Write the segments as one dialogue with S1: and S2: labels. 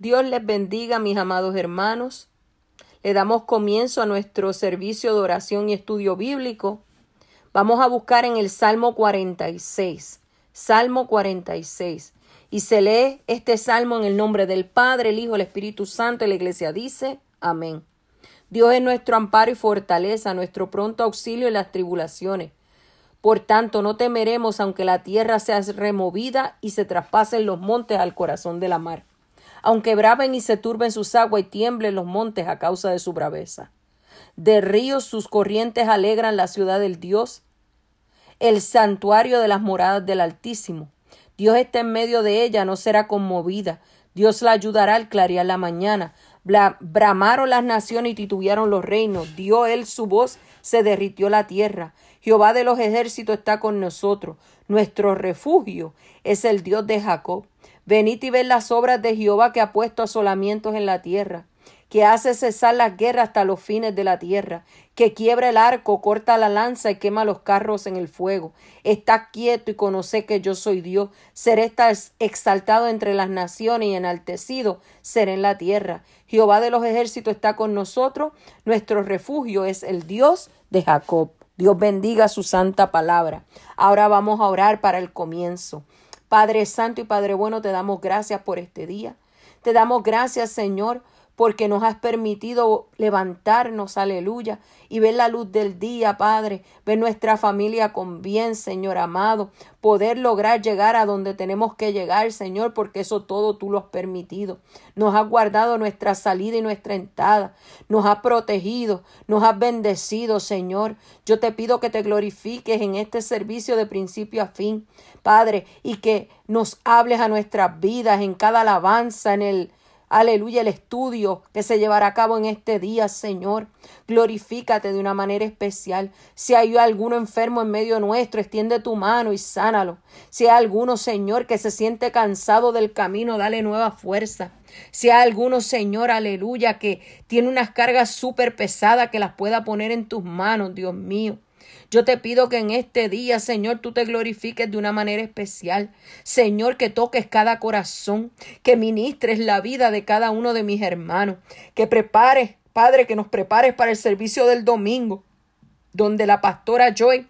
S1: Dios les bendiga, mis amados hermanos. Le damos comienzo a nuestro servicio de oración y estudio bíblico. Vamos a buscar en el Salmo 46. Salmo 46. Y se lee este salmo en el nombre del Padre, el Hijo, el Espíritu Santo. Y la iglesia dice, amén. Dios es nuestro amparo y fortaleza, nuestro pronto auxilio en las tribulaciones. Por tanto, no temeremos aunque la tierra sea removida y se traspasen los montes al corazón de la mar aunque braven y se turben sus aguas y tiemblen los montes a causa de su braveza. De ríos sus corrientes alegran la ciudad del Dios, el santuario de las moradas del Altísimo. Dios está en medio de ella, no será conmovida. Dios la ayudará al clarear la mañana. bramaron las naciones y titubearon los reinos. Dio él su voz, se derritió la tierra. Jehová de los ejércitos está con nosotros. Nuestro refugio es el Dios de Jacob. Venid y ved las obras de Jehová que ha puesto asolamientos en la tierra, que hace cesar las guerras hasta los fines de la tierra, que quiebra el arco, corta la lanza y quema los carros en el fuego. Está quieto y conoce que yo soy Dios. Seré exaltado entre las naciones y enaltecido seré en la tierra. Jehová de los ejércitos está con nosotros. Nuestro refugio es el Dios de Jacob. Dios bendiga su santa palabra. Ahora vamos a orar para el comienzo. Padre Santo y Padre Bueno, te damos gracias por este día. Te damos gracias, Señor, porque nos has permitido levantarnos, aleluya, y ver la luz del día, Padre, ver nuestra familia con bien, Señor amado, poder lograr llegar a donde tenemos que llegar, Señor, porque eso todo tú lo has permitido. Nos has guardado nuestra salida y nuestra entrada, nos has protegido, nos has bendecido, Señor. Yo te pido que te glorifiques en este servicio de principio a fin, Padre, y que nos hables a nuestras vidas en cada alabanza, en el Aleluya, el estudio que se llevará a cabo en este día, Señor. Glorifícate de una manera especial. Si hay alguno enfermo en medio nuestro, extiende tu mano y sánalo. Si hay alguno, Señor, que se siente cansado del camino, dale nueva fuerza. Si hay alguno, Señor, aleluya, que tiene unas cargas súper pesadas, que las pueda poner en tus manos, Dios mío. Yo te pido que en este día, Señor, tú te glorifiques de una manera especial. Señor, que toques cada corazón, que ministres la vida de cada uno de mis hermanos, que prepares, Padre, que nos prepares para el servicio del domingo, donde la pastora Joy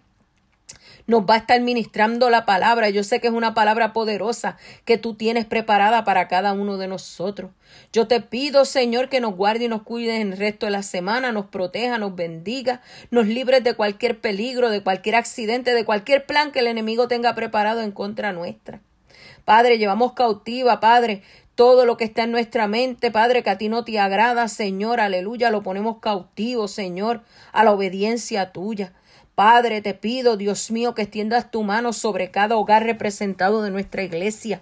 S1: nos va a estar ministrando la palabra. Yo sé que es una palabra poderosa que tú tienes preparada para cada uno de nosotros. Yo te pido, Señor, que nos guarde y nos cuide en el resto de la semana, nos proteja, nos bendiga, nos libres de cualquier peligro, de cualquier accidente, de cualquier plan que el enemigo tenga preparado en contra nuestra. Padre, llevamos cautiva, Padre, todo lo que está en nuestra mente, Padre, que a ti no te agrada, Señor, aleluya, lo ponemos cautivo, Señor, a la obediencia tuya. Padre, te pido, Dios mío, que extiendas tu mano sobre cada hogar representado de nuestra iglesia.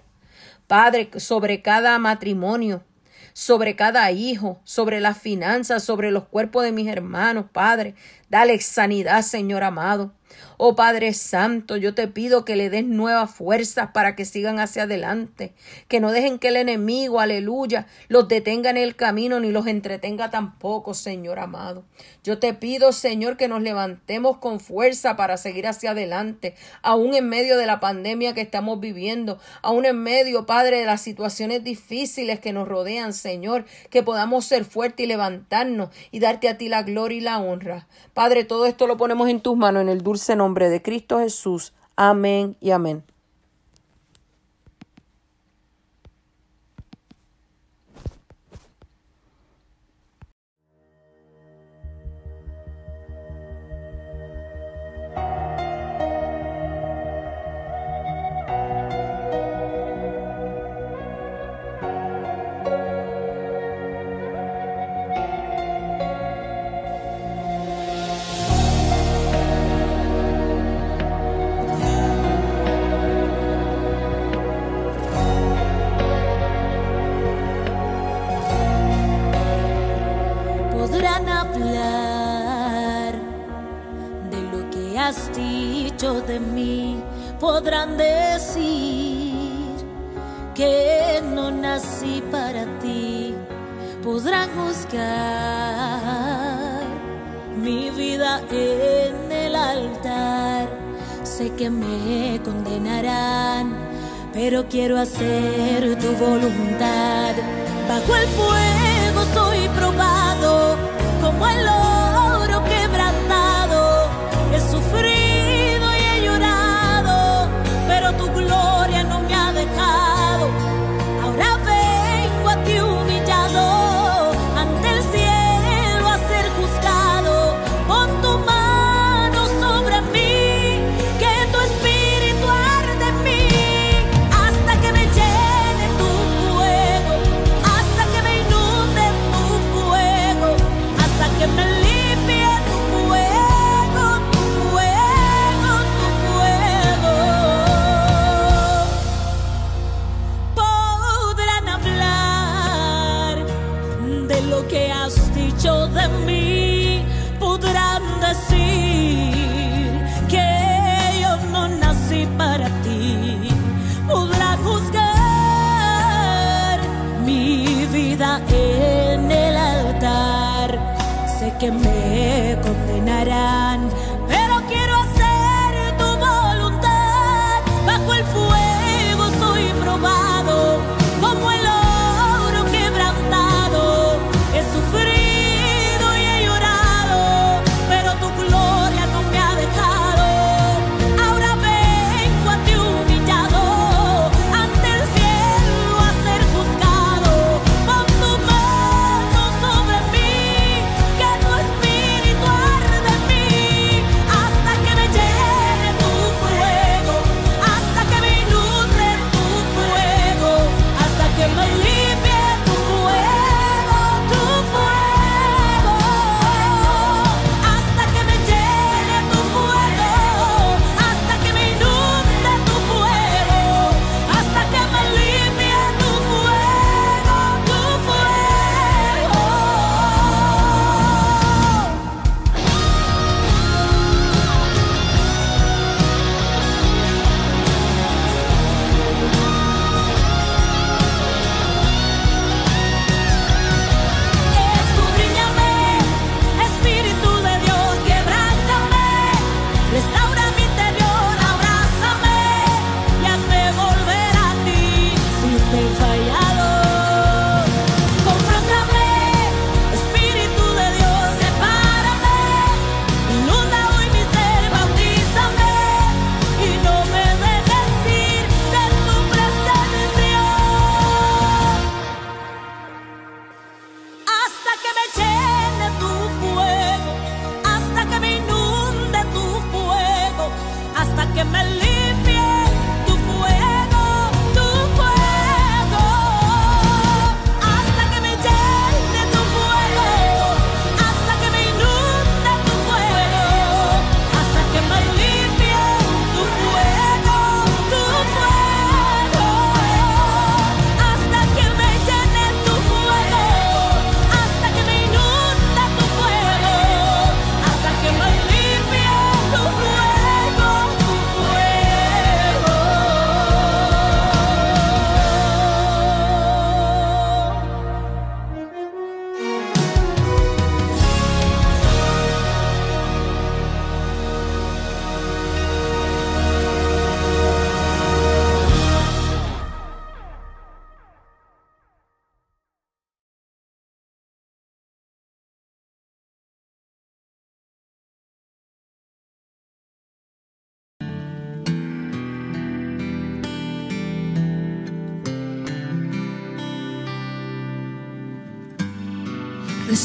S1: Padre, sobre cada matrimonio, sobre cada hijo, sobre las finanzas, sobre los cuerpos de mis hermanos, Padre. Dale sanidad, Señor amado. Oh Padre Santo, yo te pido que le des nuevas fuerzas para que sigan hacia adelante, que no dejen que el enemigo, aleluya, los detenga en el camino ni los entretenga tampoco, Señor amado. Yo te pido, Señor, que nos levantemos con fuerza para seguir hacia adelante, aún en medio de la pandemia que estamos viviendo, aún en medio, Padre, de las situaciones difíciles que nos rodean, Señor, que podamos ser fuertes y levantarnos y darte a ti la gloria y la honra. Padre, todo esto lo ponemos en tus manos en el dulce nombre nombre de Cristo Jesús. Amén y amén.
S2: me condenarán, pero quiero hacer tu voluntad bajo el fuego.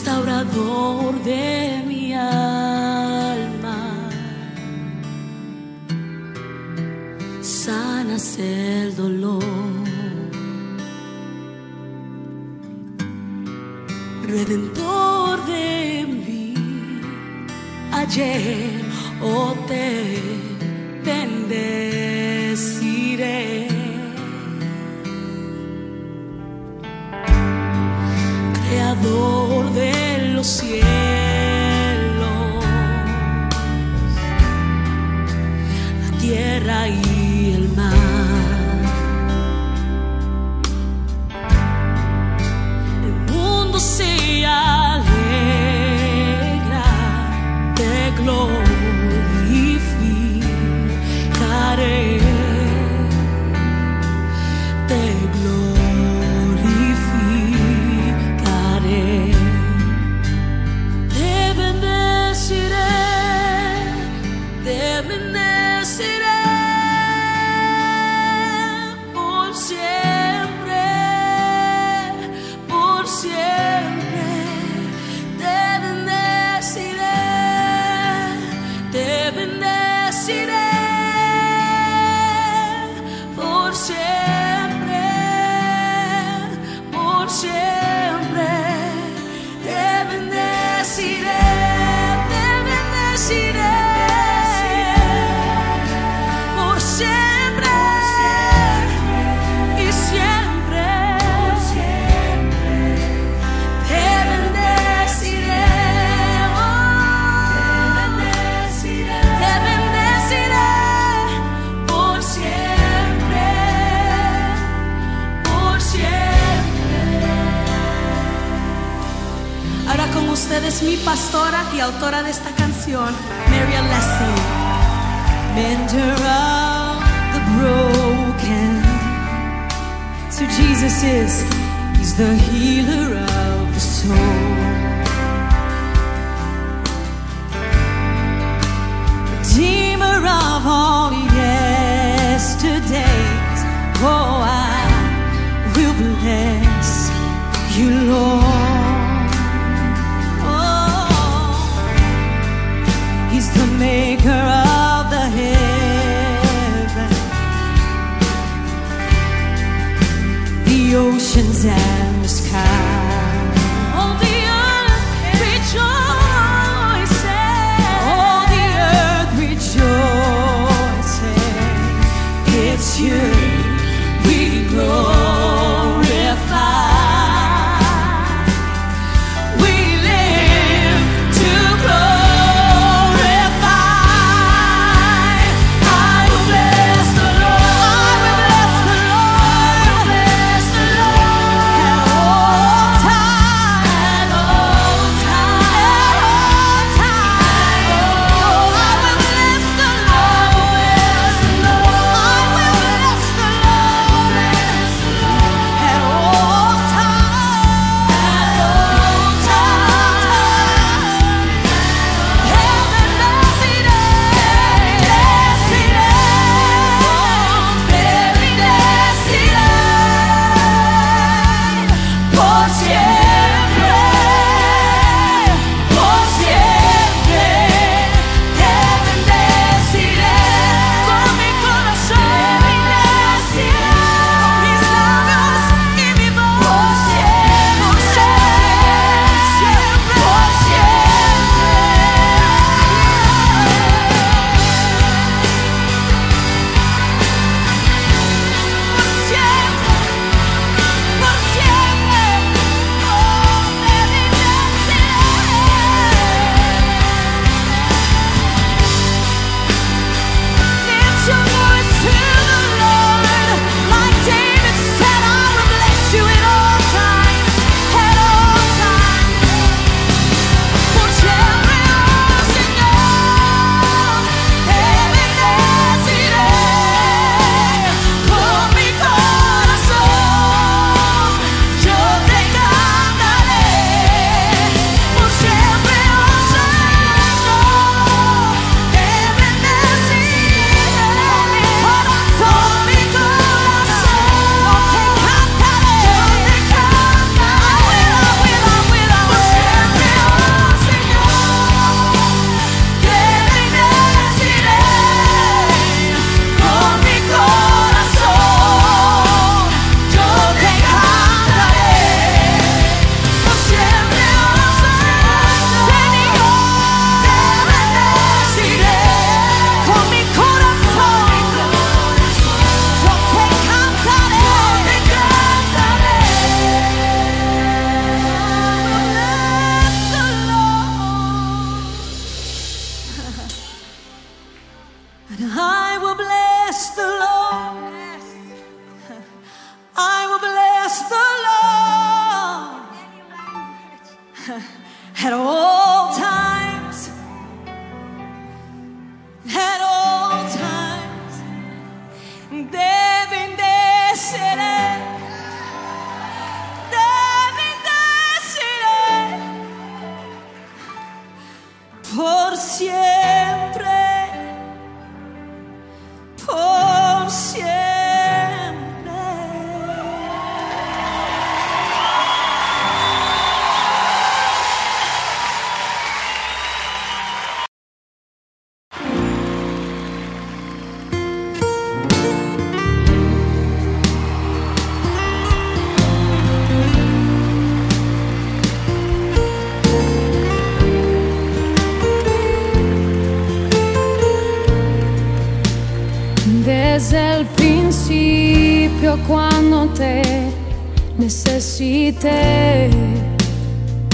S2: restaurador de mi alma. Sanas el dolor. Redentor de mí, ayer oh, te bendeciré. Creador cielos. La tierra y la autora de esta canción, Maria Leslie.
S3: Mender of the broken. So Jesus is, He's the healer of the soul. Redeemer of all yesterdays. Oh, I will bless you, Lord. down.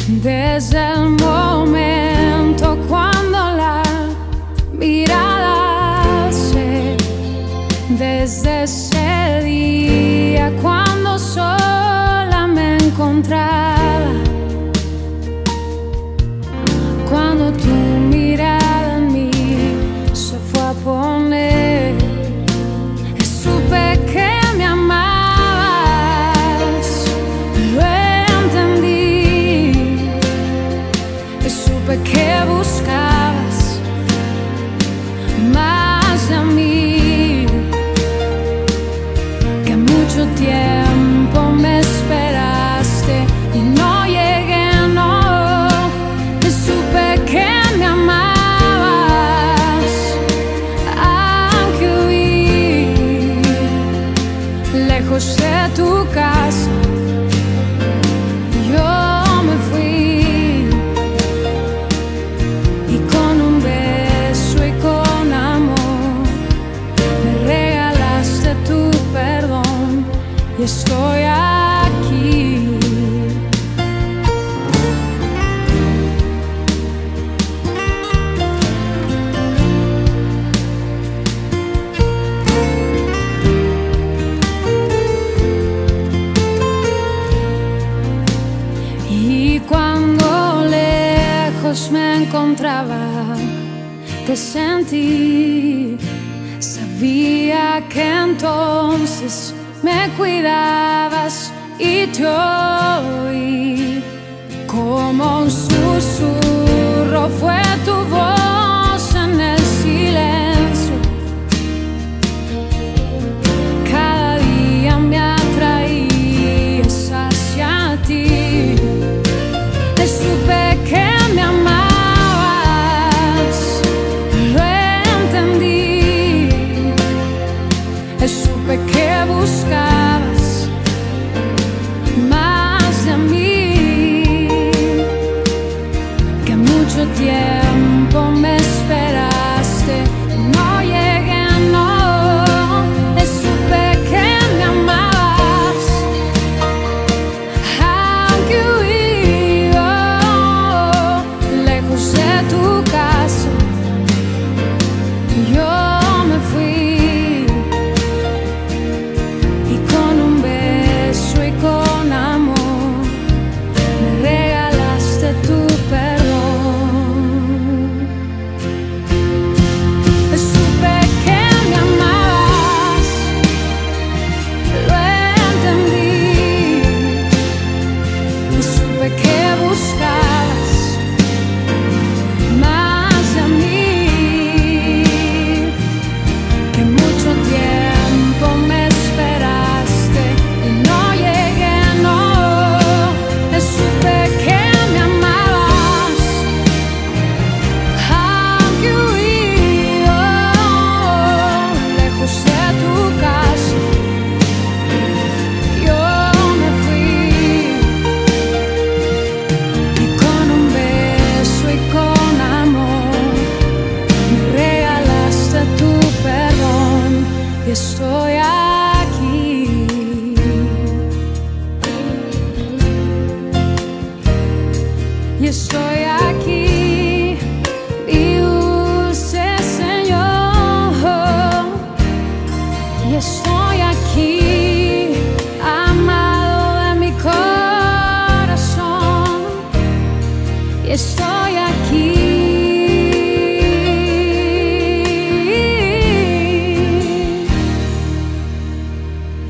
S4: desde el momento cuando la mirada se desde ese día cuando sola me encontré.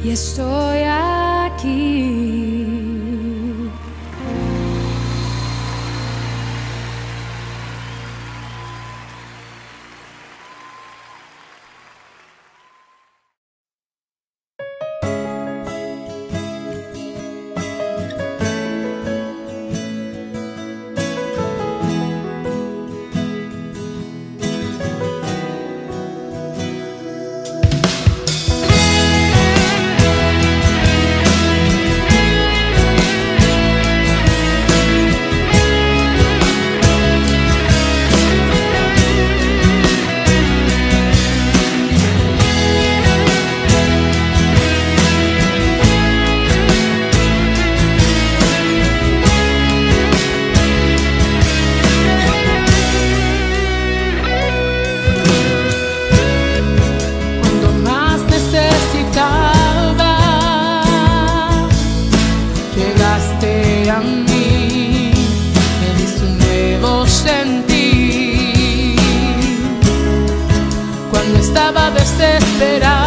S4: Yes, soy aquí.
S5: a mí, me diste un nuevo sentir. Cuando estaba desesperado.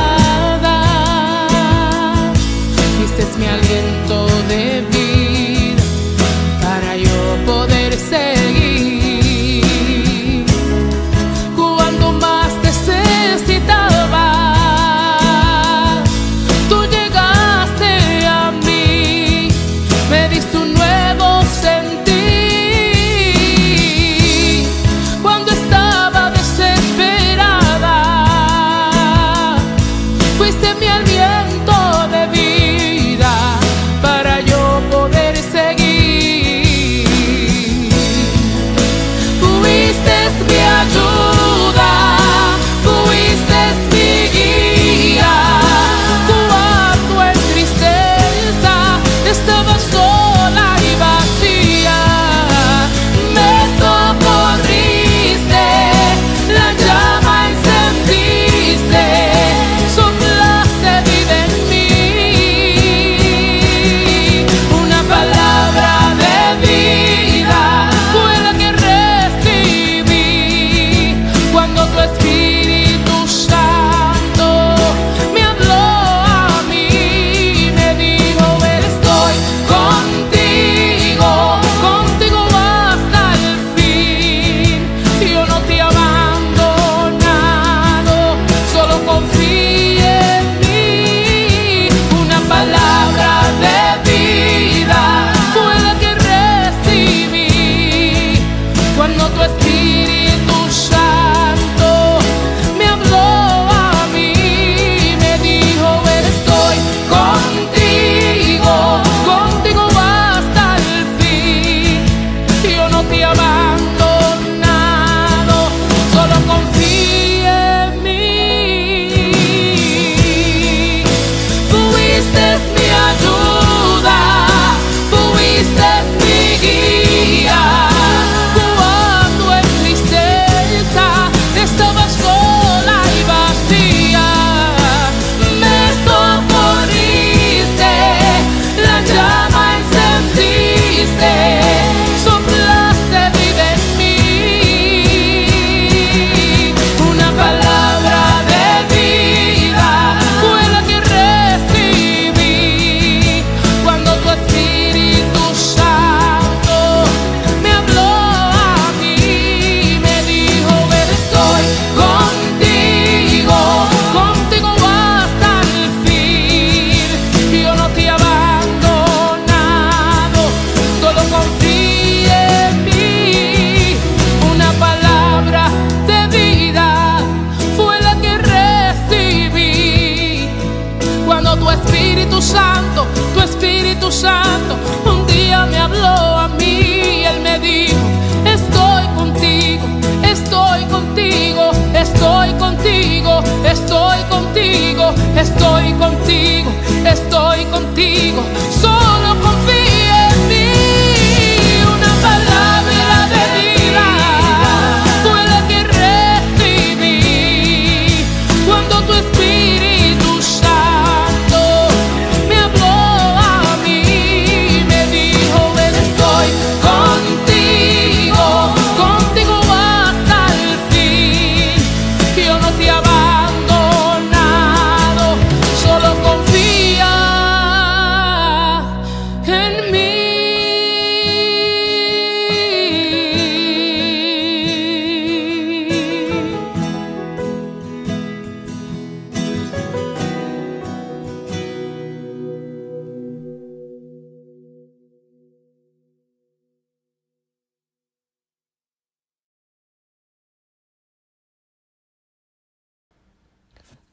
S5: Santo, tu Espíritu Santo, un día me habló a mí y él me dijo, estoy contigo, estoy contigo, estoy contigo, estoy contigo, estoy contigo, estoy contigo, solo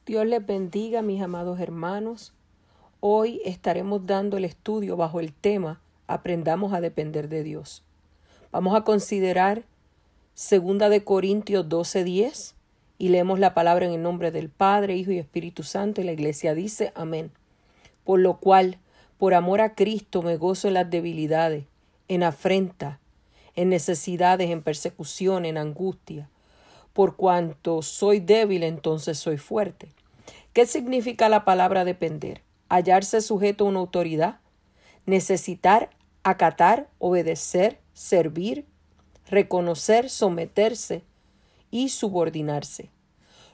S1: Dios les bendiga, mis amados hermanos. Hoy estaremos dando el estudio bajo el tema Aprendamos a depender de Dios. Vamos a considerar Segunda de Corintios 12:10 y leemos la palabra en el nombre del Padre, Hijo y Espíritu Santo y la iglesia dice amén. Por lo cual, por amor a Cristo me gozo en las debilidades, en afrenta, en necesidades, en persecución, en angustia. Por cuanto soy débil, entonces soy fuerte. ¿Qué significa la palabra depender? Hallarse sujeto a una autoridad, necesitar, acatar, obedecer, servir, reconocer, someterse y subordinarse.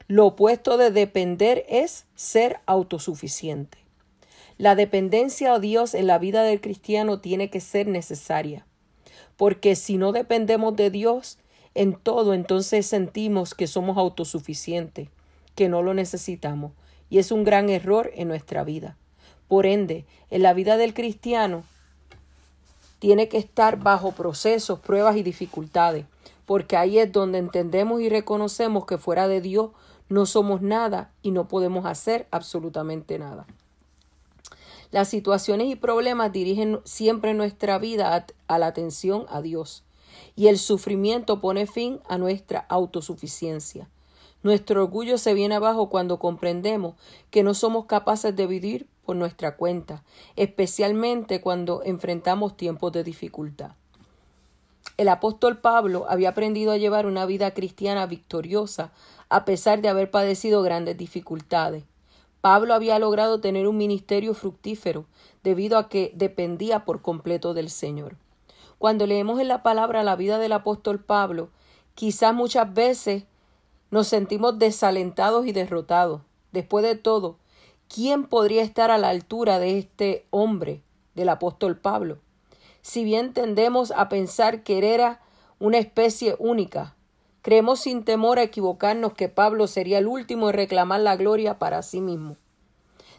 S1: Lo opuesto de depender es ser autosuficiente. La dependencia a Dios en la vida del cristiano tiene que ser necesaria, porque si no dependemos de Dios en todo, entonces sentimos que somos autosuficientes, que no lo necesitamos, y es un gran error en nuestra vida. Por ende, en la vida del cristiano tiene que estar bajo procesos, pruebas y dificultades, porque ahí es donde entendemos y reconocemos que fuera de Dios no somos nada y no podemos hacer absolutamente nada. Las situaciones y problemas dirigen siempre nuestra vida a, la atención a Dios y el sufrimiento pone fin a nuestra autosuficiencia. Nuestro orgullo se viene abajo cuando comprendemos que no somos capaces de vivir por nuestra cuenta, especialmente cuando enfrentamos tiempos de dificultad. El apóstol Pablo había aprendido a llevar una vida cristiana victoriosa a pesar de haber padecido grandes dificultades. Pablo había logrado tener un ministerio fructífero debido a que dependía por completo del Señor. Cuando leemos en la palabra la vida del apóstol Pablo, quizás muchas veces nos sentimos desalentados y derrotados. Después de todo, ¿quién podría estar a la altura de este hombre, del apóstol Pablo? Si bien tendemos a pensar que era una especie única, creemos sin temor a equivocarnos que Pablo sería el último en reclamar la gloria para sí mismo.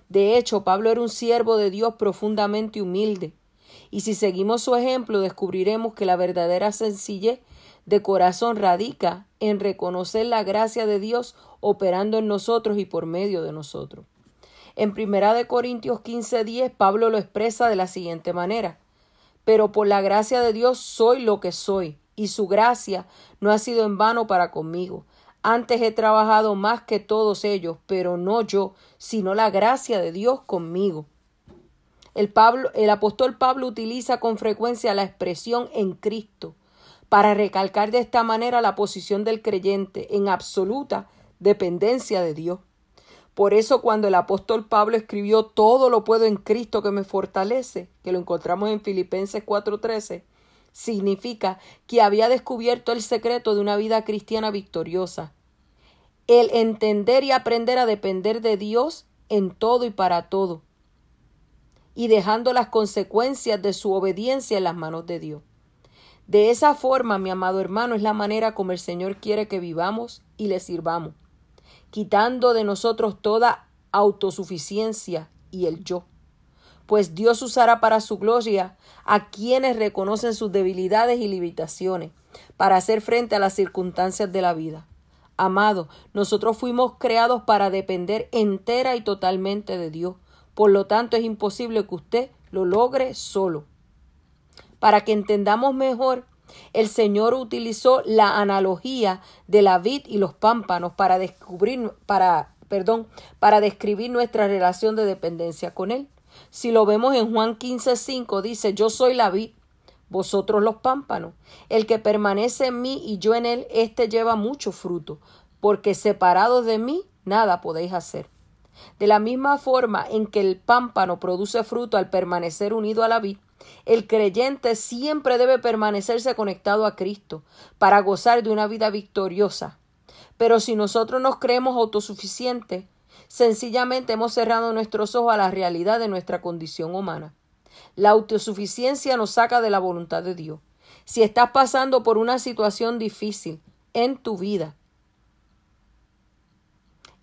S1: De hecho, Pablo era un siervo de Dios profundamente humilde, y si seguimos su ejemplo descubriremos que la verdadera sencillez de corazón radica en reconocer la gracia de Dios operando en nosotros y por medio de nosotros. En Primera de Corintios 15:10 Pablo lo expresa de la siguiente manera: Pero por la gracia de Dios soy lo que soy, y su gracia no ha sido en vano para conmigo. Antes he trabajado más que todos ellos, pero no yo, sino la gracia de Dios conmigo. El, Pablo, el apóstol Pablo utiliza con frecuencia la expresión en Cristo para recalcar de esta manera la posición del creyente en absoluta dependencia de Dios. Por eso cuando el apóstol Pablo escribió todo lo puedo en Cristo que me fortalece, que lo encontramos en Filipenses 4:13, significa que había descubierto el secreto de una vida cristiana victoriosa. El entender y aprender a depender de Dios en todo y para todo, y dejando las consecuencias de su obediencia en las manos de Dios. De esa forma, mi amado hermano, es la manera como el Señor quiere que vivamos y le sirvamos, quitando de nosotros toda autosuficiencia y el yo. Pues Dios usará para su gloria a quienes reconocen sus debilidades y limitaciones para hacer frente a las circunstancias de la vida. Amado, nosotros fuimos creados para depender entera y totalmente de Dios, Por lo tanto, es imposible que usted lo logre solo. Para que entendamos mejor, el Señor utilizó la analogía de la vid y los pámpanos para descubrir, para, perdón, para describir nuestra relación de dependencia con Él. Si lo vemos en Juan 15:5 dice, yo soy la vid, vosotros los pámpanos. El que permanece en mí y yo en él, éste lleva mucho fruto, porque separados de mí nada podéis hacer. De la misma forma en que el pámpano produce fruto al permanecer unido a la vid, el creyente siempre debe permanecerse conectado a Cristo para gozar de una vida victoriosa. Pero si nosotros nos creemos autosuficientes, sencillamente hemos cerrado nuestros ojos a la realidad de nuestra condición humana. La autosuficiencia nos saca de la voluntad de Dios. Si estás pasando por una situación difícil en tu vida,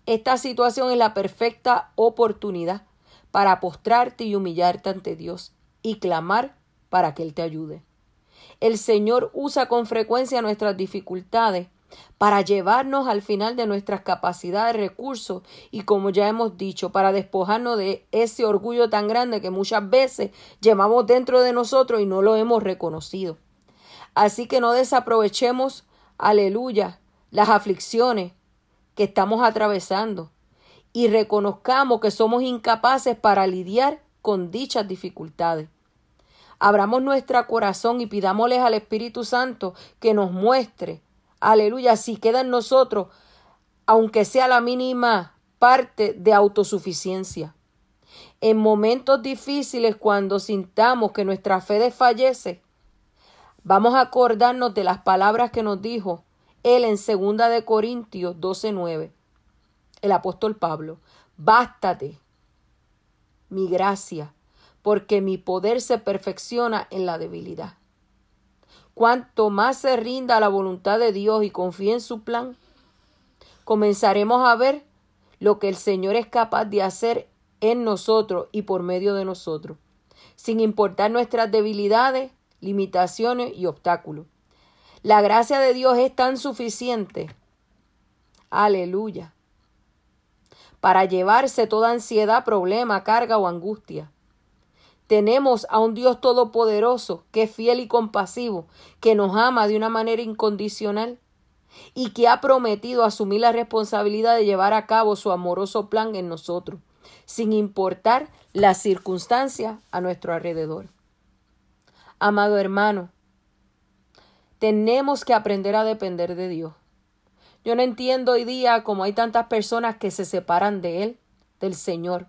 S1: esta situación es la perfecta oportunidad para postrarte y humillarte ante Dios y clamar para que Él te ayude. El Señor usa con frecuencia nuestras dificultades para llevarnos al final de nuestras capacidades, recursos y como ya hemos dicho, para despojarnos de ese orgullo tan grande que muchas veces llevamos dentro de nosotros y no lo hemos reconocido. Así que no desaprovechemos, aleluya, las aflicciones que estamos atravesando y reconozcamos que somos incapaces para lidiar con dichas dificultades. Abramos nuestro corazón y pidámosles al Espíritu Santo que nos muestre aleluya, si queda en nosotros, aunque sea la mínima parte de autosuficiencia. En momentos difíciles, cuando sintamos que nuestra fe desfallece, vamos a acordarnos de las palabras que nos dijo él en segunda de Corintios 12:9. El apóstol Pablo, bástate mi gracia, porque mi poder se perfecciona en la debilidad. Cuanto más se rinda a la voluntad de Dios y confíe en su plan, comenzaremos a ver lo que el Señor es capaz de hacer en nosotros y por medio de nosotros, sin importar nuestras debilidades, limitaciones y obstáculos. La gracia de Dios es tan suficiente, aleluya, para llevarse toda ansiedad, problema, carga o angustia. Tenemos a un Dios todopoderoso que es fiel y compasivo, que nos ama de una manera incondicional y que ha prometido asumir la responsabilidad de llevar a cabo su amoroso plan en nosotros, sin importar las circunstancias a nuestro alrededor. Amado hermano, tenemos que aprender a depender de Dios. Yo no entiendo hoy día cómo hay tantas personas que se separan de Él, del Señor,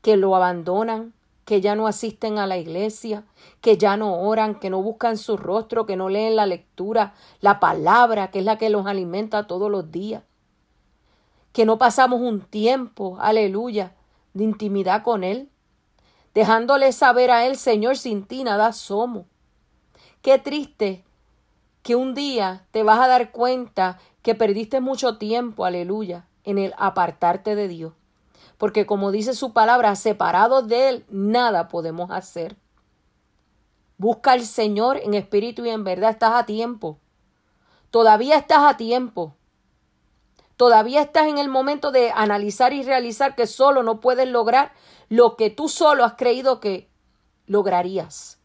S1: que lo abandonan, que ya no asisten a la iglesia, que ya no oran, que no buscan su rostro, que no leen la lectura, la palabra, que es la que los alimenta todos los días, que no pasamos un tiempo, aleluya, de intimidad con Él, dejándole saber a Él, Señor, sin ti nada somos. Qué triste que un día te vas a dar cuenta que perdiste mucho tiempo, aleluya, en el apartarte de Dios porque como dice su palabra, separados de Él, nada podemos hacer. Busca al Señor en espíritu y en verdad, estás a tiempo. Todavía estás a tiempo. Todavía estás en el momento de analizar y realizar que solo no puedes lograr lo que tú solo has creído que lograrías.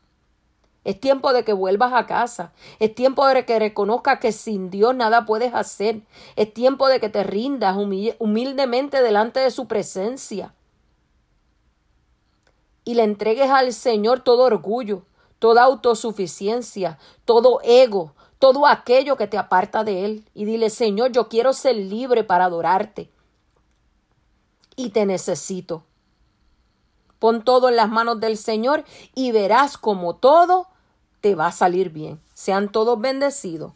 S1: Es tiempo de que vuelvas a casa. Es tiempo de que reconozcas que sin Dios nada puedes hacer. Es tiempo de que te rindas humildemente delante de su presencia. Y le entregues al Señor todo orgullo, toda autosuficiencia, todo ego, todo aquello que te aparta de Él. Y dile, Señor, yo quiero ser libre para adorarte. Y te necesito. Pon todo en las manos del Señor y verás como todo te va a salir bien. Sean todos bendecidos.